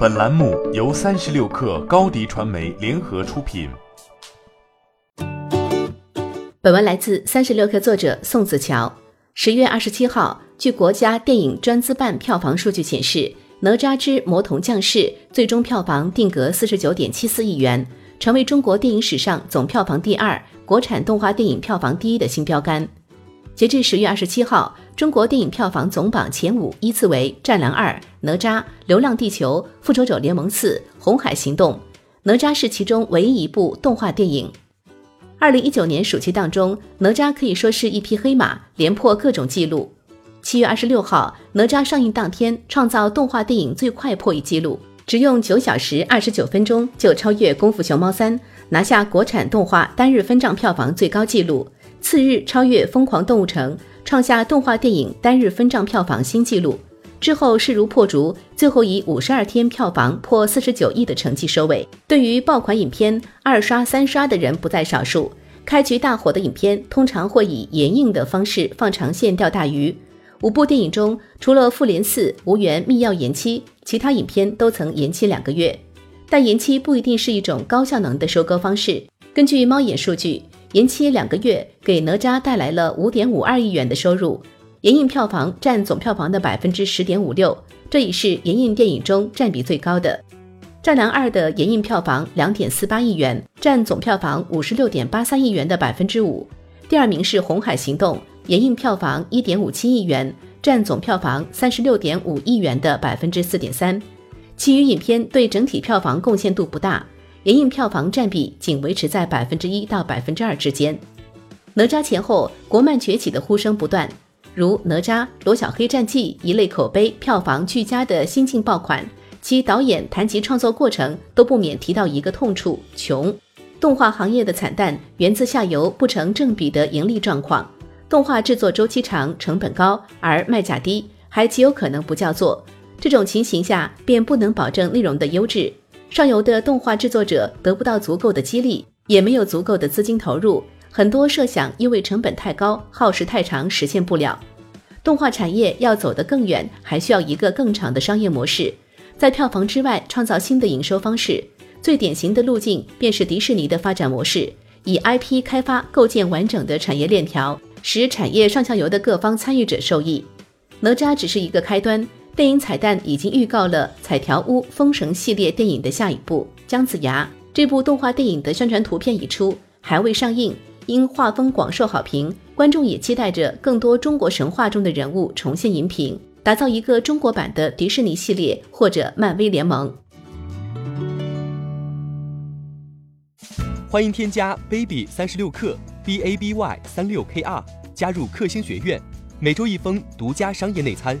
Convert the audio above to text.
本栏目由三十六氪高低传媒联合出品。本文来自三十六氪作者宋子乔。十月二十七号，据国家电影专资办票房数据显示，《哪吒之魔童降世》最终票房定格四十九点七四亿元，成为中国电影史上总票房第二、国产动画电影票房第一的新标杆。截至十月二十七号，中国电影票房总榜前五依次为《战狼二》、《哪吒》、《流浪地球》、《复仇者联盟四》、《红海行动》。哪吒是其中唯一一部动画电影。二零一九年暑期档中，哪吒可以说是一匹黑马，连破各种纪录。七月二十六号，哪吒上映当天，创造动画电影最快破亿纪录，只用九小时二十九分钟就超越《功夫熊猫三》，拿下国产动画单日分账票房最高纪录。次日超越《疯狂动物城》，创下动画电影单日分账票房新纪录。之后势如破竹，最后以五十二天票房破四十九亿的成绩收尾。对于爆款影片，二刷三刷的人不在少数。开局大火的影片通常会以延映的方式放长线钓大鱼。五部电影中，除了《复联四》无缘密钥延期，其他影片都曾延期两个月。但延期不一定是一种高效能的收割方式。根据猫眼数据。延期两个月，给哪吒带来了五点五二亿元的收入，延映票房占总票房的百分之十点五六，这已是延映电影中占比最高的。战狼二的延映票房两点四八亿元，占总票房五十六点八三亿元的百分之五。第二名是红海行动，延映票房一点五七亿元，占总票房三十六点五亿元的百分之四点三。其余影片对整体票房贡献度不大。延映票房占比仅维持在百分之一到百分之二之间。哪吒前后国漫崛起的呼声不断，如哪吒、罗小黑战记一类口碑票房俱佳的新晋爆款，其导演谈及创作过程都不免提到一个痛处：穷。动画行业的惨淡源自下游不成正比的盈利状况，动画制作周期长、成本高，而卖价低，还极有可能不叫座。这种情形下，便不能保证内容的优质。上游的动画制作者得不到足够的激励，也没有足够的资金投入，很多设想因为成本太高、耗时太长实现不了。动画产业要走得更远，还需要一个更长的商业模式，在票房之外创造新的营收方式。最典型的路径便是迪士尼的发展模式，以 IP 开发构建完整的产业链条，使产业上下游的各方参与者受益。哪吒只是一个开端。电影彩蛋已经预告了《彩条屋封神》系列电影的下一部《姜子牙》。这部动画电影的宣传图片已出，还未上映，因画风广受好评，观众也期待着更多中国神话中的人物重现荧屏，打造一个中国版的迪士尼系列或者漫威联盟。欢迎添加 baby 三十六克 b a b y 三六 k r 加入克星学院，每周一封独家商业内参。